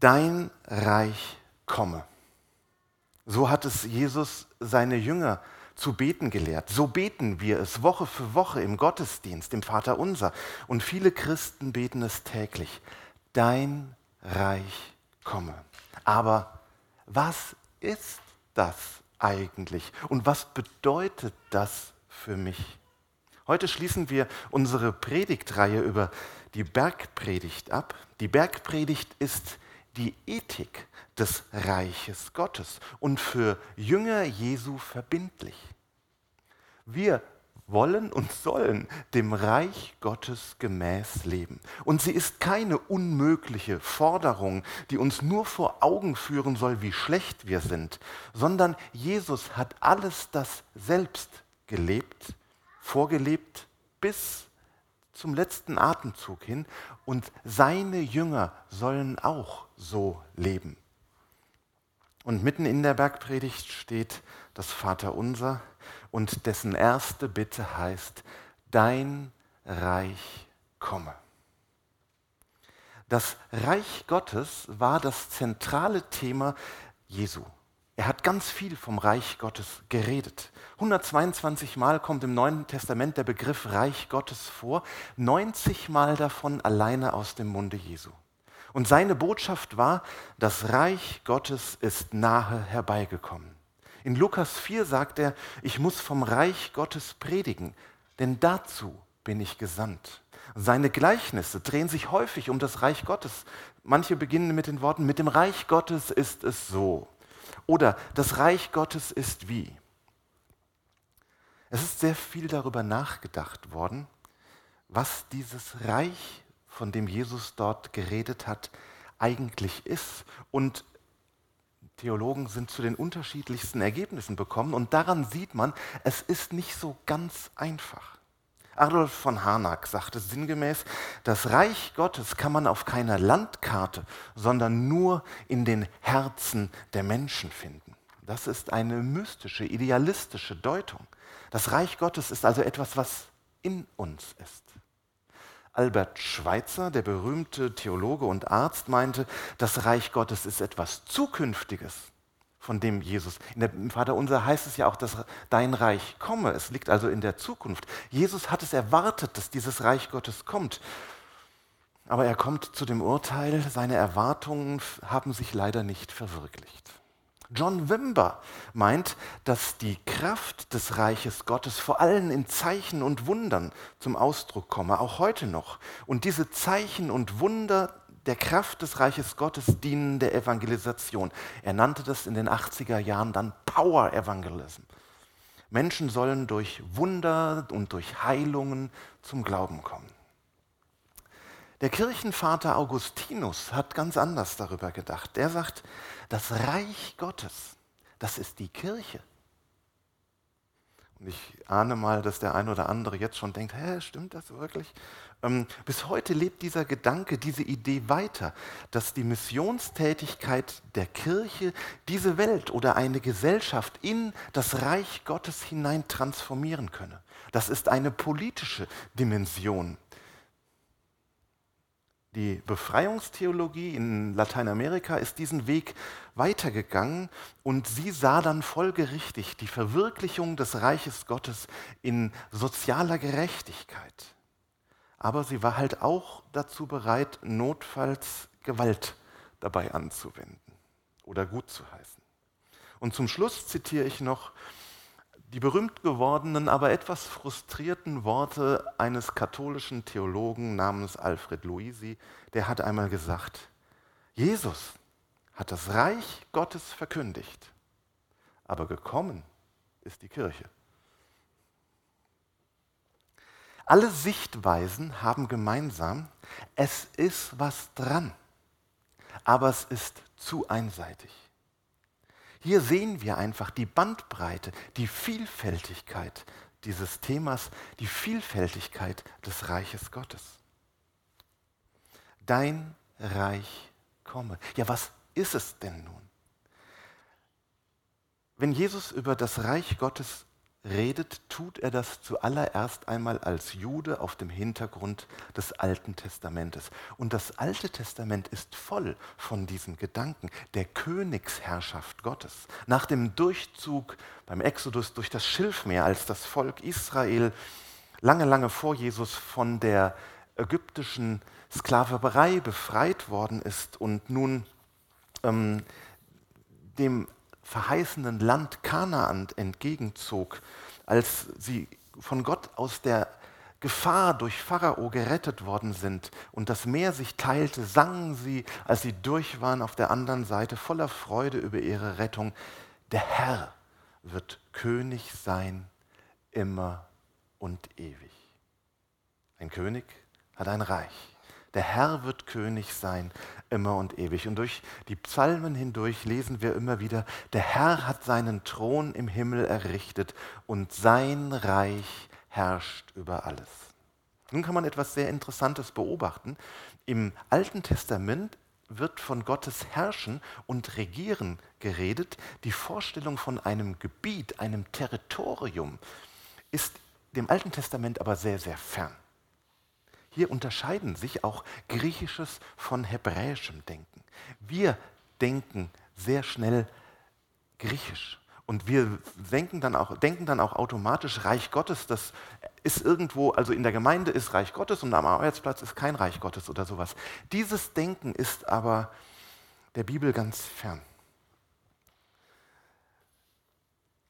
dein Reich komme. So hat es Jesus seine Jünger zu beten gelehrt. So beten wir es Woche für Woche im Gottesdienst, im Vater unser. Und viele Christen beten es täglich. Dein Reich komme. Aber was ist das eigentlich? Und was bedeutet das für mich? Heute schließen wir unsere Predigtreihe über die Bergpredigt ab. Die Bergpredigt ist die Ethik des Reiches Gottes und für Jünger Jesu verbindlich. Wir wollen und sollen dem Reich Gottes gemäß leben. Und sie ist keine unmögliche Forderung, die uns nur vor Augen führen soll, wie schlecht wir sind, sondern Jesus hat alles das selbst gelebt, vorgelebt bis zum letzten Atemzug hin und seine Jünger sollen auch so leben. Und mitten in der Bergpredigt steht das Vaterunser und dessen erste Bitte heißt, dein Reich komme. Das Reich Gottes war das zentrale Thema Jesu. Er hat ganz viel vom Reich Gottes geredet. 122 Mal kommt im Neuen Testament der Begriff Reich Gottes vor, 90 Mal davon alleine aus dem Munde Jesu. Und seine Botschaft war, das Reich Gottes ist nahe herbeigekommen. In Lukas 4 sagt er, ich muss vom Reich Gottes predigen, denn dazu bin ich gesandt. Seine Gleichnisse drehen sich häufig um das Reich Gottes. Manche beginnen mit den Worten, mit dem Reich Gottes ist es so. Oder das Reich Gottes ist wie. Es ist sehr viel darüber nachgedacht worden, was dieses Reich, von dem Jesus dort geredet hat, eigentlich ist. Und Theologen sind zu den unterschiedlichsten Ergebnissen gekommen. Und daran sieht man, es ist nicht so ganz einfach. Adolf von Harnack sagte sinngemäß, das Reich Gottes kann man auf keiner Landkarte, sondern nur in den Herzen der Menschen finden. Das ist eine mystische, idealistische Deutung. Das Reich Gottes ist also etwas, was in uns ist. Albert Schweitzer, der berühmte Theologe und Arzt, meinte, das Reich Gottes ist etwas Zukünftiges von dem Jesus. In der, Vater unser heißt es ja auch, dass dein Reich komme. Es liegt also in der Zukunft. Jesus hat es erwartet, dass dieses Reich Gottes kommt. Aber er kommt zu dem Urteil, seine Erwartungen haben sich leider nicht verwirklicht. John Wimber meint, dass die Kraft des Reiches Gottes vor allem in Zeichen und Wundern zum Ausdruck komme, auch heute noch. Und diese Zeichen und Wunder der Kraft des Reiches Gottes dienen der Evangelisation. Er nannte das in den 80er Jahren dann Power Evangelism. Menschen sollen durch Wunder und durch Heilungen zum Glauben kommen. Der Kirchenvater Augustinus hat ganz anders darüber gedacht. Er sagt, das Reich Gottes, das ist die Kirche. Und ich ahne mal, dass der ein oder andere jetzt schon denkt, hä, stimmt das wirklich? Ähm, bis heute lebt dieser Gedanke, diese Idee weiter, dass die Missionstätigkeit der Kirche diese Welt oder eine Gesellschaft in das Reich Gottes hinein transformieren könne. Das ist eine politische Dimension. Die Befreiungstheologie in Lateinamerika ist diesen Weg weitergegangen und sie sah dann folgerichtig die Verwirklichung des Reiches Gottes in sozialer Gerechtigkeit aber sie war halt auch dazu bereit, notfalls Gewalt dabei anzuwenden oder gut zu heißen. Und zum Schluss zitiere ich noch die berühmt gewordenen, aber etwas frustrierten Worte eines katholischen Theologen namens Alfred Luisi, der hat einmal gesagt, Jesus hat das Reich Gottes verkündigt, aber gekommen ist die Kirche. Alle Sichtweisen haben gemeinsam, es ist was dran, aber es ist zu einseitig. Hier sehen wir einfach die Bandbreite, die Vielfältigkeit dieses Themas, die Vielfältigkeit des Reiches Gottes. Dein Reich komme. Ja, was ist es denn nun? Wenn Jesus über das Reich Gottes redet, tut er das zuallererst einmal als Jude auf dem Hintergrund des Alten Testamentes. Und das Alte Testament ist voll von diesen Gedanken der Königsherrschaft Gottes. Nach dem Durchzug beim Exodus durch das Schilfmeer, als das Volk Israel lange, lange vor Jesus von der ägyptischen Sklaverei befreit worden ist und nun ähm, dem verheißenen Land Kanaan entgegenzog, als sie von Gott aus der Gefahr durch Pharao gerettet worden sind und das Meer sich teilte, sangen sie, als sie durch waren auf der anderen Seite, voller Freude über ihre Rettung, der Herr wird König sein immer und ewig. Ein König hat ein Reich. Der Herr wird König sein, immer und ewig. Und durch die Psalmen hindurch lesen wir immer wieder, der Herr hat seinen Thron im Himmel errichtet und sein Reich herrscht über alles. Nun kann man etwas sehr Interessantes beobachten. Im Alten Testament wird von Gottes Herrschen und Regieren geredet. Die Vorstellung von einem Gebiet, einem Territorium ist dem Alten Testament aber sehr, sehr fern. Hier unterscheiden sich auch griechisches von hebräischem Denken. Wir denken sehr schnell griechisch und wir denken dann auch, denken dann auch automatisch Reich Gottes, das ist irgendwo, also in der Gemeinde ist Reich Gottes und am Arbeitsplatz ist kein Reich Gottes oder sowas. Dieses Denken ist aber der Bibel ganz fern.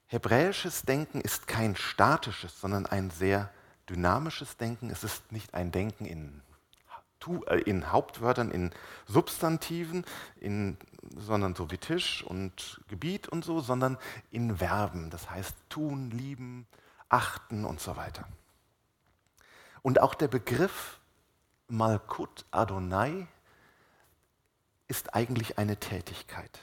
Hebräisches Denken ist kein statisches, sondern ein sehr dynamisches Denken. Es ist nicht ein Denken in, äh, in Hauptwörtern, in Substantiven, in, sondern so wie Tisch und Gebiet und so, sondern in Verben. Das heißt tun, lieben, achten und so weiter. Und auch der Begriff Malkut Adonai ist eigentlich eine Tätigkeit.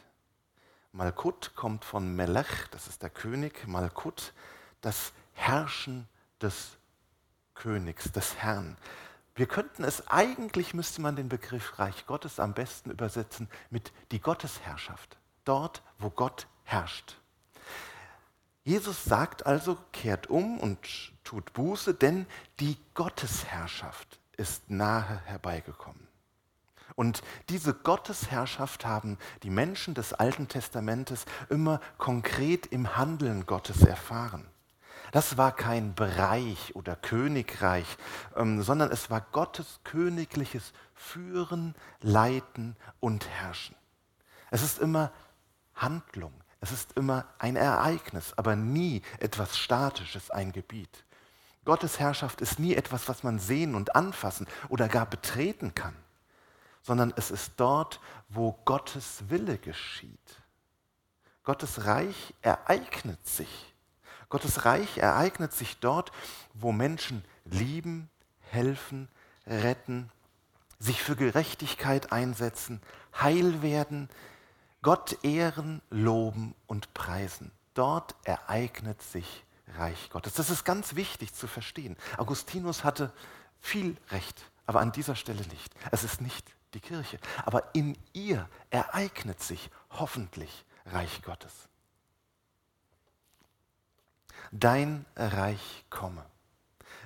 Malkut kommt von Melech, das ist der König, Malkut, das Herrschen des Königs, des Herrn. Wir könnten es eigentlich, müsste man den Begriff Reich Gottes am besten übersetzen mit die Gottesherrschaft. Dort, wo Gott herrscht. Jesus sagt also, kehrt um und tut Buße, denn die Gottesherrschaft ist nahe herbeigekommen. Und diese Gottesherrschaft haben die Menschen des Alten Testamentes immer konkret im Handeln Gottes erfahren. Das war kein Bereich oder Königreich, ähm, sondern es war Gottes königliches Führen, Leiten und Herrschen. Es ist immer Handlung, es ist immer ein Ereignis, aber nie etwas Statisches, ein Gebiet. Gottes Herrschaft ist nie etwas, was man sehen und anfassen oder gar betreten kann, sondern es ist dort, wo Gottes Wille geschieht. Gottes Reich ereignet sich Gottes Reich ereignet sich dort, wo Menschen lieben, helfen, retten, sich für Gerechtigkeit einsetzen, heil werden, Gott ehren, loben und preisen. Dort ereignet sich Reich Gottes. Das ist ganz wichtig zu verstehen. Augustinus hatte viel Recht, aber an dieser Stelle nicht. Es ist nicht die Kirche, aber in ihr ereignet sich hoffentlich Reich Gottes dein Reich komme.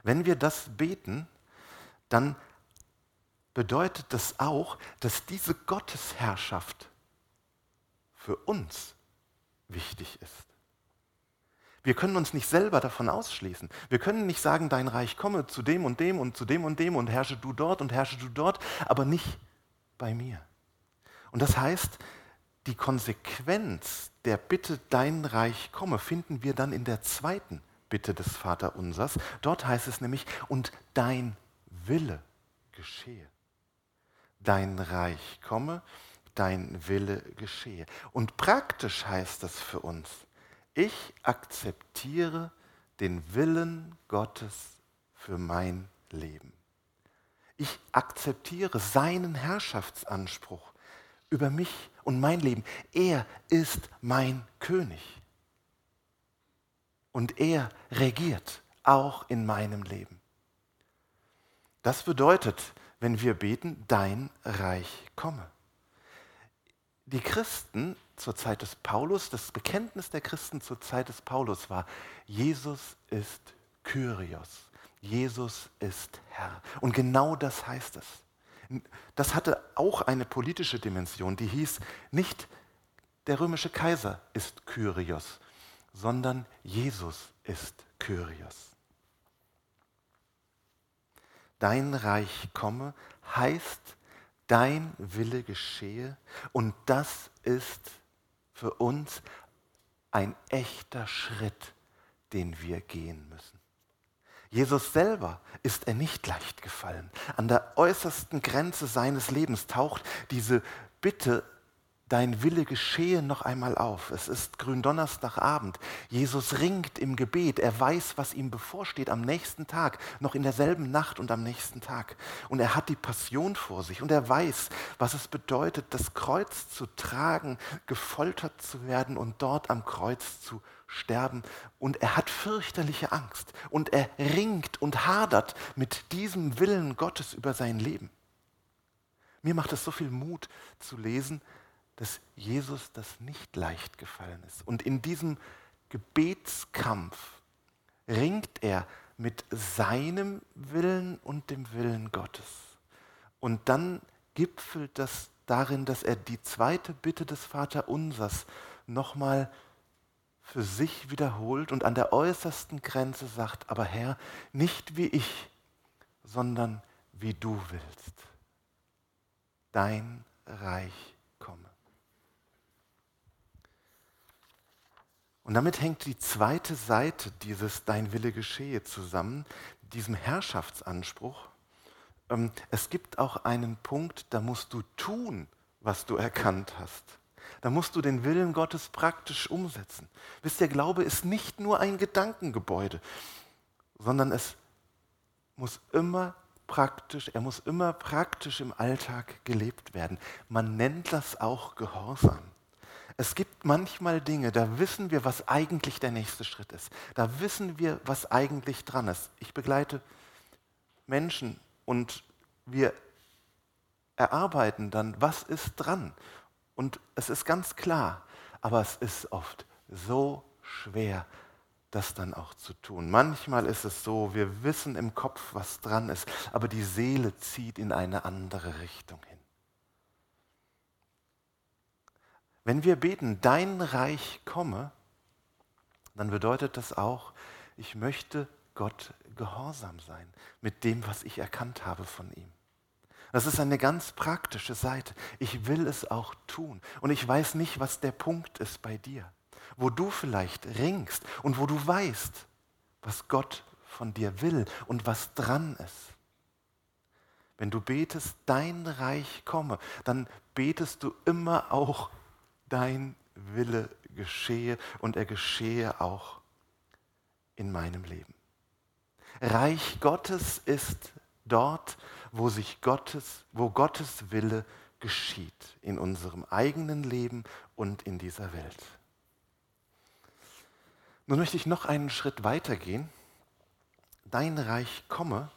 Wenn wir das beten, dann bedeutet das auch, dass diese Gottesherrschaft für uns wichtig ist. Wir können uns nicht selber davon ausschließen. Wir können nicht sagen, dein Reich komme zu dem und dem und zu dem und dem und herrsche du dort und herrsche du dort, aber nicht bei mir. Und das heißt, die Konsequenz der Bitte, dein Reich komme, finden wir dann in der zweiten Bitte des Vaterunsers. Dort heißt es nämlich, und dein Wille geschehe. Dein Reich komme, dein Wille geschehe. Und praktisch heißt das für uns, ich akzeptiere den Willen Gottes für mein Leben. Ich akzeptiere seinen Herrschaftsanspruch über mich und mein Leben. Er ist mein König. Und er regiert auch in meinem Leben. Das bedeutet, wenn wir beten, dein Reich komme. Die Christen zur Zeit des Paulus, das Bekenntnis der Christen zur Zeit des Paulus war, Jesus ist Kyrios. Jesus ist Herr. Und genau das heißt es. Das hatte auch eine politische Dimension, die hieß, nicht der römische Kaiser ist Kyrios, sondern Jesus ist Kyrios. Dein Reich komme heißt, dein Wille geschehe und das ist für uns ein echter Schritt, den wir gehen müssen. Jesus selber ist er nicht leicht gefallen. An der äußersten Grenze seines Lebens taucht diese Bitte dein Wille geschehe noch einmal auf. Es ist Gründonnerstagabend. Jesus ringt im Gebet. Er weiß, was ihm bevorsteht am nächsten Tag, noch in derselben Nacht und am nächsten Tag. Und er hat die Passion vor sich und er weiß, was es bedeutet, das Kreuz zu tragen, gefoltert zu werden und dort am Kreuz zu sterben. Und er hat fürchterliche Angst und er ringt und hadert mit diesem Willen Gottes über sein Leben. Mir macht es so viel Mut zu lesen, dass Jesus das nicht leicht gefallen ist. Und in diesem Gebetskampf ringt er mit seinem Willen und dem Willen Gottes. Und dann gipfelt das darin, dass er die zweite Bitte des Vaterunsers nochmal für sich wiederholt und an der äußersten Grenze sagt, aber Herr, nicht wie ich, sondern wie du willst. Dein Reich komme. Und damit hängt die zweite Seite dieses Dein Wille geschehe zusammen, diesem Herrschaftsanspruch. Ähm, es gibt auch einen Punkt, da musst du tun, was du erkannt hast. Da musst du den Willen Gottes praktisch umsetzen. Wisst ihr, Glaube ist nicht nur ein Gedankengebäude, sondern es muss immer praktisch, er muss immer praktisch im Alltag gelebt werden. Man nennt das auch Gehorsam. Es gibt manchmal Dinge, da wissen wir, was eigentlich der nächste Schritt ist. Da wissen wir, was eigentlich dran ist. Ich begleite Menschen und wir erarbeiten dann, was ist dran. Und es ist ganz klar, aber es ist oft so schwer, das dann auch zu tun. Manchmal ist es so, wir wissen im Kopf, was dran ist, aber die Seele zieht in eine andere Richtung hin. Wenn wir beten, dein Reich komme, dann bedeutet das auch, ich möchte Gott gehorsam sein mit dem, was ich erkannt habe von ihm. Das ist eine ganz praktische Seite. Ich will es auch tun. Und ich weiß nicht, was der Punkt ist bei dir, wo du vielleicht ringst und wo du weißt, was Gott von dir will und was dran ist. Wenn du betest, dein Reich komme, dann betest du immer auch dein Wille geschehe und er geschehe auch in meinem Leben. Reich Gottes ist dort, wo sich Gottes, wo Gottes Wille geschieht in unserem eigenen Leben und in dieser Welt. Nun möchte ich noch einen Schritt weitergehen. Dein Reich komme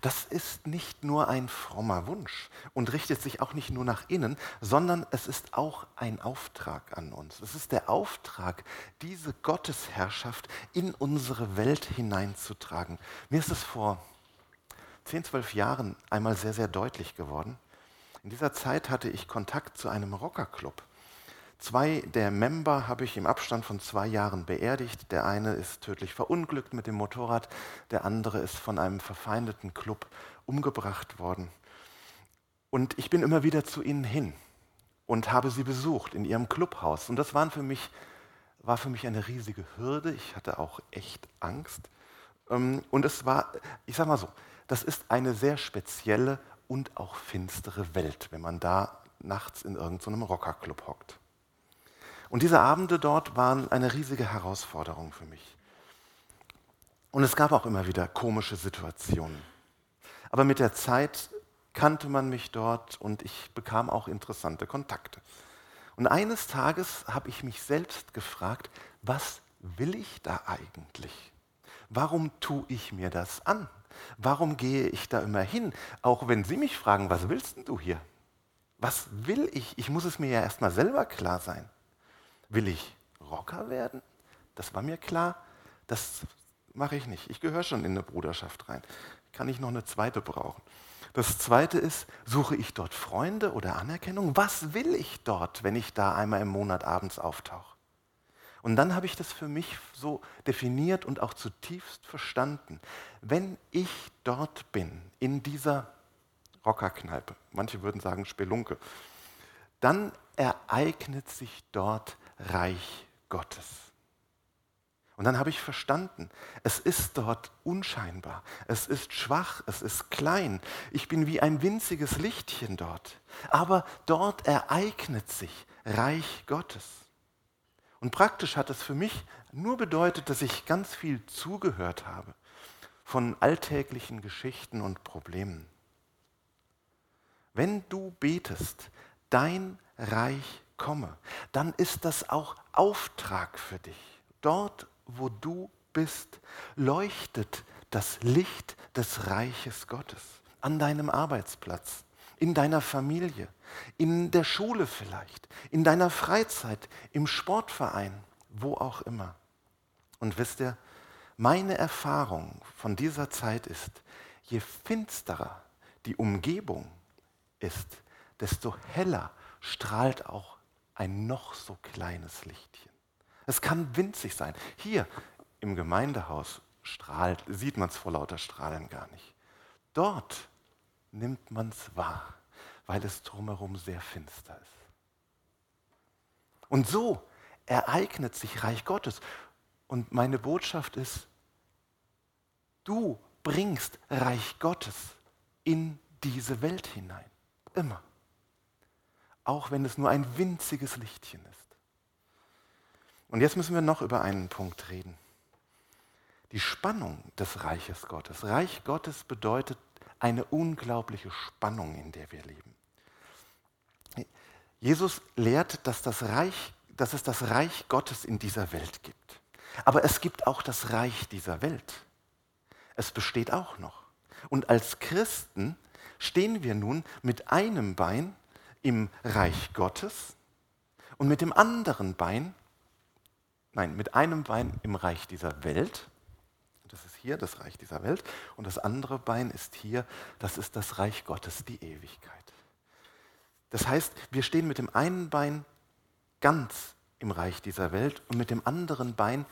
das ist nicht nur ein frommer Wunsch und richtet sich auch nicht nur nach innen, sondern es ist auch ein Auftrag an uns. Es ist der Auftrag, diese Gottesherrschaft in unsere Welt hineinzutragen. Mir ist es vor 10, 12 Jahren einmal sehr, sehr deutlich geworden. In dieser Zeit hatte ich Kontakt zu einem Rockerclub. Zwei der Member habe ich im Abstand von zwei Jahren beerdigt. Der eine ist tödlich verunglückt mit dem Motorrad, der andere ist von einem verfeindeten Club umgebracht worden. Und ich bin immer wieder zu ihnen hin und habe sie besucht in ihrem Clubhaus. Und das waren für mich, war für mich eine riesige Hürde. Ich hatte auch echt Angst. Ähm, und es war, ich sage mal so, das ist eine sehr spezielle und auch finstere Welt, wenn man da nachts in irgendeinem Rockerclub hockt. Und diese Abende dort waren eine riesige Herausforderung für mich. Und es gab auch immer wieder komische Situationen. Aber mit der Zeit kannte man mich dort und ich bekam auch interessante Kontakte. Und eines Tages habe ich mich selbst gefragt, was will ich da eigentlich? Warum tue ich mir das an? Warum gehe ich da immer hin? Auch wenn Sie mich fragen, was willst du hier? Was will ich? Ich muss es mir ja erstmal selber klar sein. Will ich Rocker werden? Das war mir klar. Das mache ich nicht. Ich gehöre schon in eine Bruderschaft rein. Kann ich noch eine zweite brauchen? Das zweite ist, suche ich dort Freunde oder Anerkennung? Was will ich dort, wenn ich da einmal im Monat abends auftauche? Und dann habe ich das für mich so definiert und auch zutiefst verstanden. Wenn ich dort bin, in dieser Rockerkneipe, manche würden sagen Spelunke, dann ereignet sich dort Reich Gottes. Und dann habe ich verstanden, es ist dort unscheinbar, es ist schwach, es ist klein, ich bin wie ein winziges Lichtchen dort, aber dort ereignet sich Reich Gottes. Und praktisch hat es für mich nur bedeutet, dass ich ganz viel zugehört habe von alltäglichen Geschichten und Problemen. Wenn du betest, dein Reich komme, dann ist das auch Auftrag für dich. Dort, wo du bist, leuchtet das Licht des Reiches Gottes an deinem Arbeitsplatz, in deiner Familie, in der Schule vielleicht, in deiner Freizeit, im Sportverein, wo auch immer. Und wisst ihr, meine Erfahrung von dieser Zeit ist, je finsterer die Umgebung ist, desto heller strahlt auch ein noch so kleines Lichtchen. Es kann winzig sein. Hier im Gemeindehaus strahlt, sieht man es vor lauter Strahlen gar nicht. Dort nimmt man es wahr, weil es drumherum sehr finster ist. Und so ereignet sich Reich Gottes. Und meine Botschaft ist, du bringst Reich Gottes in diese Welt hinein. Immer auch wenn es nur ein winziges Lichtchen ist. Und jetzt müssen wir noch über einen Punkt reden. Die Spannung des Reiches Gottes. Reich Gottes bedeutet eine unglaubliche Spannung, in der wir leben. Jesus lehrt, dass, das Reich, dass es das Reich Gottes in dieser Welt gibt. Aber es gibt auch das Reich dieser Welt. Es besteht auch noch. Und als Christen stehen wir nun mit einem Bein im Reich Gottes und mit dem anderen Bein, nein, mit einem Bein im Reich dieser Welt. Das ist hier das Reich dieser Welt. Und das andere Bein ist hier, das ist das Reich Gottes, die Ewigkeit. Das heißt, wir stehen mit dem einen Bein ganz im Reich dieser Welt und mit dem anderen Bein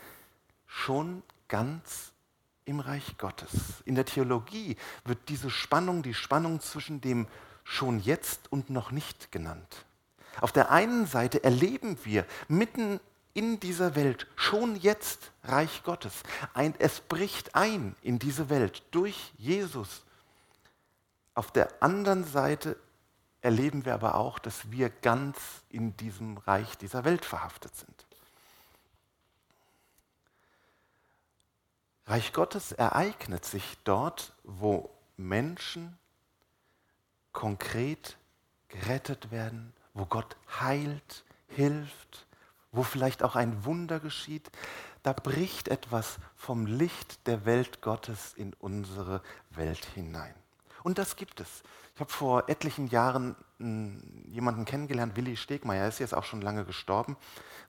schon ganz im Reich Gottes. In der Theologie wird diese Spannung, die Spannung zwischen dem schon jetzt und noch nicht genannt. Auf der einen Seite erleben wir mitten in dieser Welt schon jetzt Reich Gottes. Ein, es bricht ein in diese Welt durch Jesus. Auf der anderen Seite erleben wir aber auch, dass wir ganz in diesem Reich dieser Welt verhaftet sind. Reich Gottes ereignet sich dort, wo Menschen konkret gerettet werden, wo Gott heilt, hilft, wo vielleicht auch ein Wunder geschieht, da bricht etwas vom Licht der Welt Gottes in unsere Welt hinein. Und das gibt es. Ich habe vor etlichen Jahren hm, jemanden kennengelernt, Willi Stegmeier, er ist jetzt auch schon lange gestorben.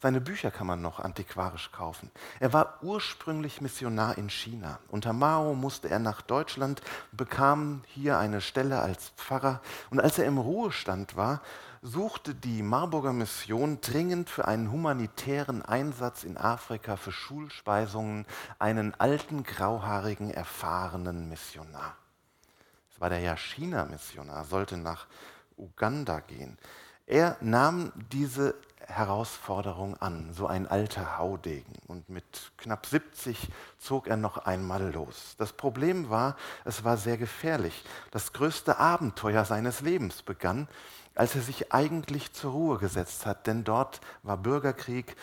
Seine Bücher kann man noch antiquarisch kaufen. Er war ursprünglich Missionar in China. Unter Mao musste er nach Deutschland, bekam hier eine Stelle als Pfarrer. Und als er im Ruhestand war, suchte die Marburger Mission dringend für einen humanitären Einsatz in Afrika für Schulspeisungen einen alten, grauhaarigen, erfahrenen Missionar. War der ja China-Missionar, sollte nach Uganda gehen. Er nahm diese Herausforderung an, so ein alter Haudegen. Und mit knapp 70 zog er noch einmal los. Das Problem war, es war sehr gefährlich. Das größte Abenteuer seines Lebens begann, als er sich eigentlich zur Ruhe gesetzt hat, denn dort war Bürgerkrieg,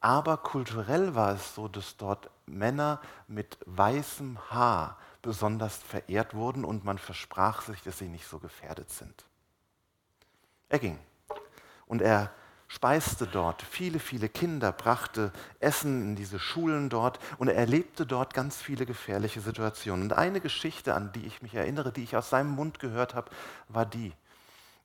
aber kulturell war es so, dass dort Männer mit weißem Haar besonders verehrt wurden und man versprach sich, dass sie nicht so gefährdet sind. Er ging und er speiste dort viele, viele Kinder, brachte Essen in diese Schulen dort und er erlebte dort ganz viele gefährliche Situationen. Und eine Geschichte, an die ich mich erinnere, die ich aus seinem Mund gehört habe, war die.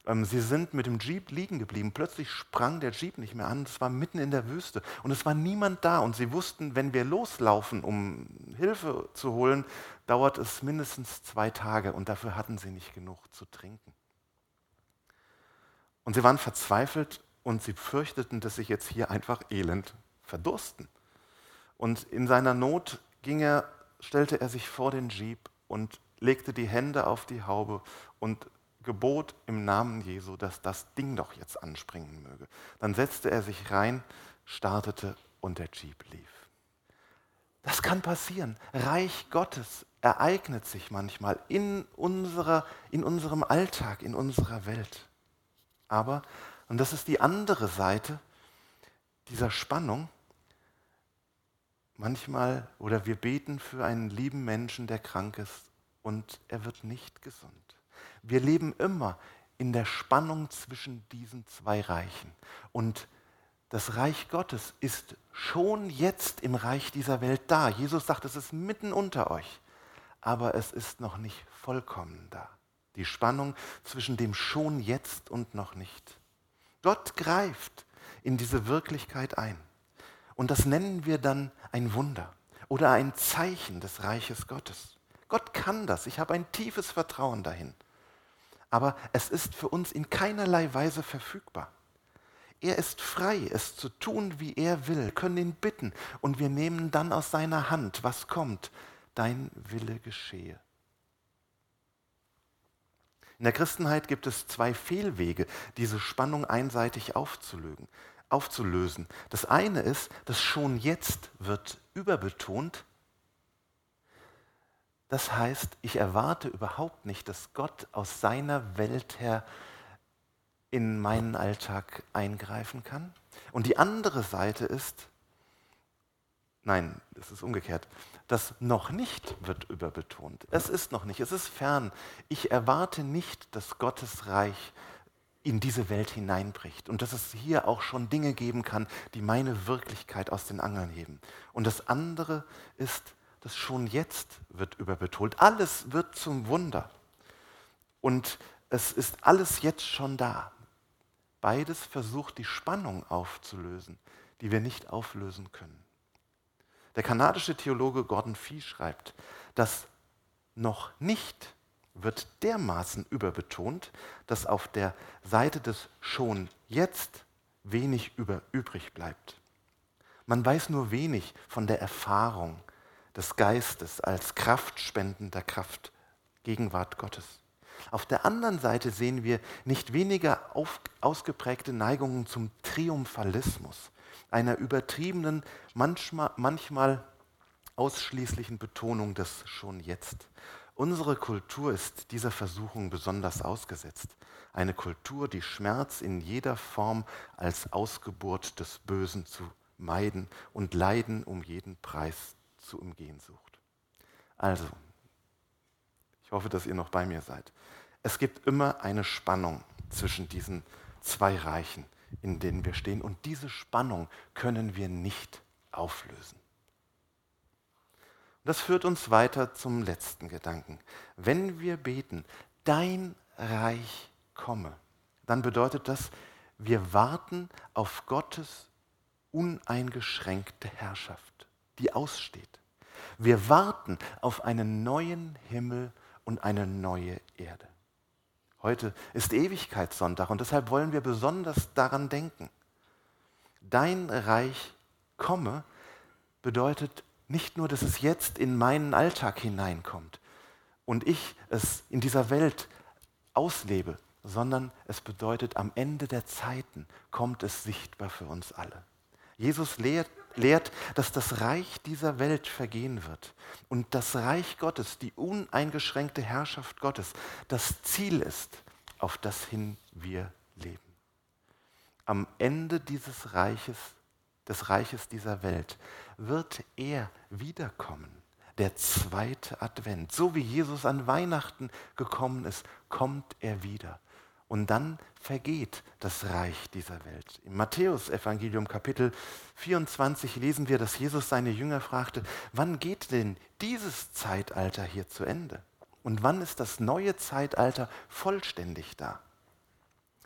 Ähm, sie sind mit dem Jeep liegen geblieben. Plötzlich sprang der Jeep nicht mehr an. Es war mitten in der Wüste und es war niemand da. Und sie wussten, wenn wir loslaufen, um Hilfe zu holen, dauert es mindestens zwei Tage und dafür hatten sie nicht genug zu trinken. Und sie waren verzweifelt und sie fürchteten, dass sie jetzt hier einfach elend verdursten. Und in seiner Not ging er, stellte er sich vor den Jeep und legte die Hände auf die Haube und gebot im Namen Jesu, dass das Ding doch jetzt anspringen möge. Dann setzte er sich rein, startete und der Jeep lief. Das kann passieren. Reich Gottes ereignet sich manchmal in, unserer, in unserem Alltag, in unserer Welt. Aber, und das ist die andere Seite dieser Spannung, manchmal, oder wir beten für einen lieben Menschen, der krank ist, und er wird nicht gesund. Wir leben immer in der Spannung zwischen diesen zwei Reichen. Und das Reich Gottes ist schon jetzt im Reich dieser Welt da. Jesus sagt, es ist mitten unter euch, aber es ist noch nicht vollkommen da. Die Spannung zwischen dem schon jetzt und noch nicht. Gott greift in diese Wirklichkeit ein. Und das nennen wir dann ein Wunder oder ein Zeichen des Reiches Gottes. Gott kann das. Ich habe ein tiefes Vertrauen dahin aber es ist für uns in keinerlei Weise verfügbar. Er ist frei, es zu tun, wie er will, können ihn bitten und wir nehmen dann aus seiner Hand, was kommt, dein Wille geschehe. In der Christenheit gibt es zwei Fehlwege, diese Spannung einseitig aufzulösen. Das eine ist, dass schon jetzt wird überbetont das heißt, ich erwarte überhaupt nicht, dass Gott aus seiner Welt her in meinen Alltag eingreifen kann. Und die andere Seite ist, nein, es ist umgekehrt, das noch nicht wird überbetont. Es ist noch nicht, es ist fern. Ich erwarte nicht, dass Gottes Reich in diese Welt hineinbricht und dass es hier auch schon Dinge geben kann, die meine Wirklichkeit aus den Angeln heben. Und das andere ist, das schon jetzt wird überbetont. Alles wird zum Wunder. Und es ist alles jetzt schon da. Beides versucht die Spannung aufzulösen, die wir nicht auflösen können. Der kanadische Theologe Gordon Fee schreibt, dass noch nicht wird dermaßen überbetont, dass auf der Seite des schon jetzt wenig über übrig bleibt. Man weiß nur wenig von der Erfahrung, des Geistes als kraftspendender Kraft, Gegenwart Gottes. Auf der anderen Seite sehen wir nicht weniger auf, ausgeprägte Neigungen zum Triumphalismus, einer übertriebenen, manchmal, manchmal ausschließlichen Betonung des schon jetzt. Unsere Kultur ist dieser Versuchung besonders ausgesetzt. Eine Kultur, die Schmerz in jeder Form als Ausgeburt des Bösen zu meiden und Leiden um jeden Preis zu umgehen sucht. Also, ich hoffe, dass ihr noch bei mir seid. Es gibt immer eine Spannung zwischen diesen zwei Reichen, in denen wir stehen. Und diese Spannung können wir nicht auflösen. Das führt uns weiter zum letzten Gedanken. Wenn wir beten, dein Reich komme, dann bedeutet das, wir warten auf Gottes uneingeschränkte Herrschaft, die aussteht. Wir warten auf einen neuen Himmel und eine neue Erde. Heute ist Ewigkeitssonntag und deshalb wollen wir besonders daran denken. Dein Reich komme bedeutet nicht nur, dass es jetzt in meinen Alltag hineinkommt und ich es in dieser Welt auslebe, sondern es bedeutet, am Ende der Zeiten kommt es sichtbar für uns alle. Jesus lehrt, lehrt, dass das Reich dieser Welt vergehen wird und das Reich Gottes, die uneingeschränkte Herrschaft Gottes, das Ziel ist, auf das hin wir leben. Am Ende dieses Reiches, des Reiches dieser Welt, wird er wiederkommen. Der zweite Advent. So wie Jesus an Weihnachten gekommen ist, kommt er wieder. Und dann vergeht das Reich dieser Welt. Im Matthäusevangelium Kapitel 24 lesen wir, dass Jesus seine Jünger fragte, wann geht denn dieses Zeitalter hier zu Ende? Und wann ist das neue Zeitalter vollständig da?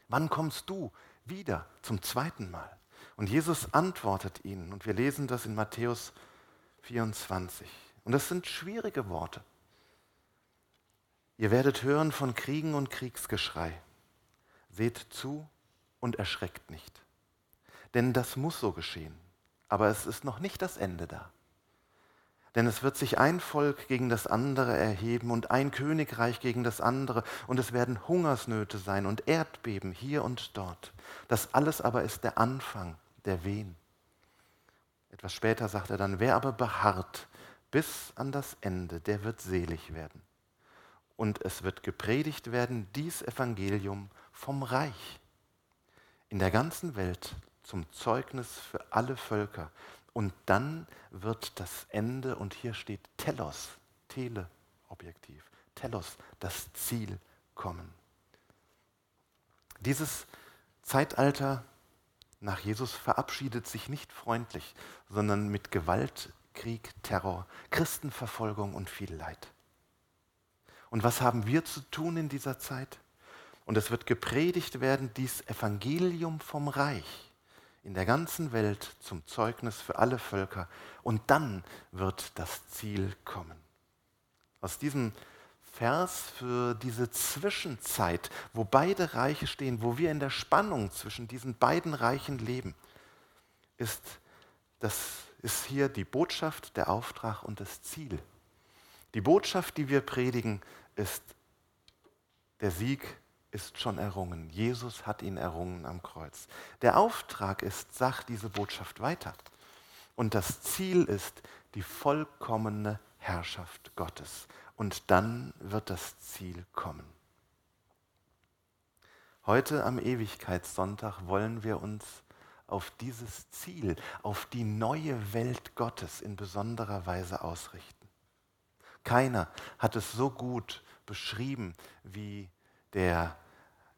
Wann kommst du wieder zum zweiten Mal? Und Jesus antwortet ihnen, und wir lesen das in Matthäus 24. Und das sind schwierige Worte. Ihr werdet hören von Kriegen und Kriegsgeschrei. Seht zu und erschreckt nicht. Denn das muss so geschehen. Aber es ist noch nicht das Ende da. Denn es wird sich ein Volk gegen das andere erheben und ein Königreich gegen das andere, und es werden Hungersnöte sein und Erdbeben hier und dort. Das alles aber ist der Anfang der Wehen. Etwas später sagt er dann, wer aber beharrt bis an das Ende, der wird selig werden. Und es wird gepredigt werden, dies Evangelium vom Reich in der ganzen Welt zum Zeugnis für alle Völker. Und dann wird das Ende, und hier steht Telos, Teleobjektiv, Telos, das Ziel kommen. Dieses Zeitalter nach Jesus verabschiedet sich nicht freundlich, sondern mit Gewalt, Krieg, Terror, Christenverfolgung und viel Leid. Und was haben wir zu tun in dieser Zeit? Und es wird gepredigt werden, dies Evangelium vom Reich in der ganzen Welt zum Zeugnis für alle Völker. Und dann wird das Ziel kommen. Aus diesem Vers für diese Zwischenzeit, wo beide Reiche stehen, wo wir in der Spannung zwischen diesen beiden Reichen leben, ist, das ist hier die Botschaft, der Auftrag und das Ziel. Die Botschaft, die wir predigen, ist, der Sieg ist schon errungen. Jesus hat ihn errungen am Kreuz. Der Auftrag ist, sag diese Botschaft weiter. Und das Ziel ist die vollkommene Herrschaft Gottes. Und dann wird das Ziel kommen. Heute am Ewigkeitssonntag wollen wir uns auf dieses Ziel, auf die neue Welt Gottes in besonderer Weise ausrichten. Keiner hat es so gut beschrieben wie der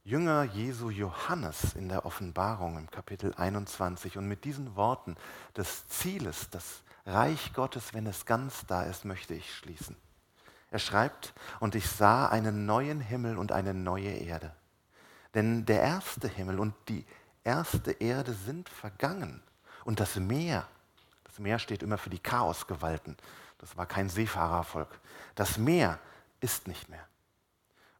Jünger Jesu Johannes in der Offenbarung im Kapitel 21 und mit diesen Worten des Zieles, das Reich Gottes, wenn es ganz da ist, möchte ich schließen. Er schreibt, und ich sah einen neuen Himmel und eine neue Erde. Denn der erste Himmel und die erste Erde sind vergangen. Und das Meer, das Meer steht immer für die Chaosgewalten, das war kein Seefahrervolk. Das Meer ist nicht mehr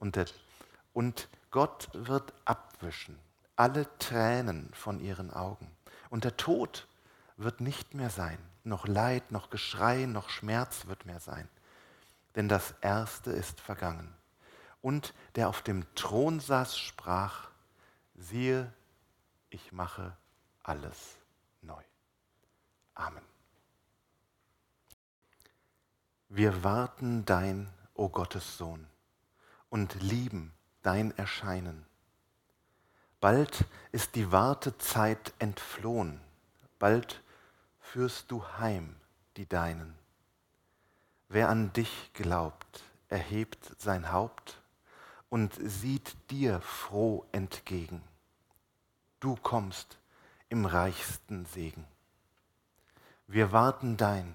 und, der, und Gott wird abwischen alle Tränen von ihren Augen. Und der Tod wird nicht mehr sein, noch Leid, noch Geschrei, noch Schmerz wird mehr sein. Denn das Erste ist vergangen. Und der auf dem Thron saß, sprach, siehe, ich mache alles neu. Amen. Wir warten dein, o oh Gottes Sohn und lieben dein Erscheinen. Bald ist die Wartezeit entflohen, bald führst du heim die Deinen. Wer an dich glaubt, erhebt sein Haupt und sieht dir froh entgegen. Du kommst im reichsten Segen. Wir warten dein.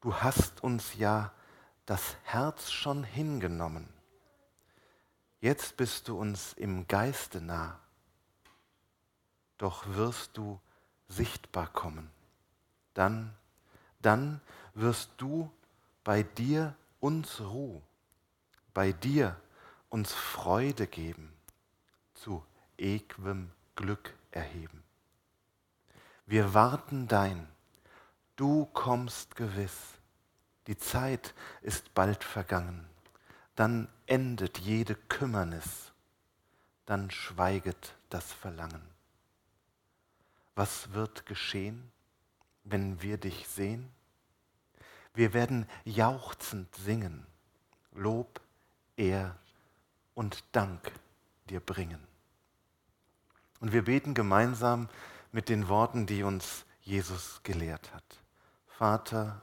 Du hast uns ja das Herz schon hingenommen. Jetzt bist du uns im Geiste nah, doch wirst du sichtbar kommen. Dann, dann wirst du bei dir uns Ruhe, bei dir uns Freude geben, zu equem Glück erheben. Wir warten dein, du kommst gewiss die Zeit ist bald vergangen, dann endet jede Kümmernis, dann schweiget das Verlangen. Was wird geschehen, wenn wir dich sehen? Wir werden jauchzend singen, Lob, Ehr und Dank dir bringen. Und wir beten gemeinsam mit den Worten, die uns Jesus gelehrt hat. Vater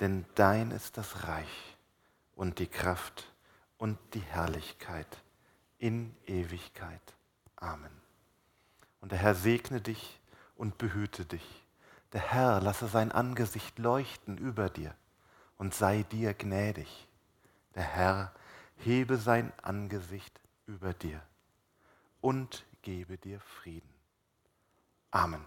Denn dein ist das Reich und die Kraft und die Herrlichkeit in Ewigkeit. Amen. Und der Herr segne dich und behüte dich. Der Herr lasse sein Angesicht leuchten über dir und sei dir gnädig. Der Herr hebe sein Angesicht über dir und gebe dir Frieden. Amen.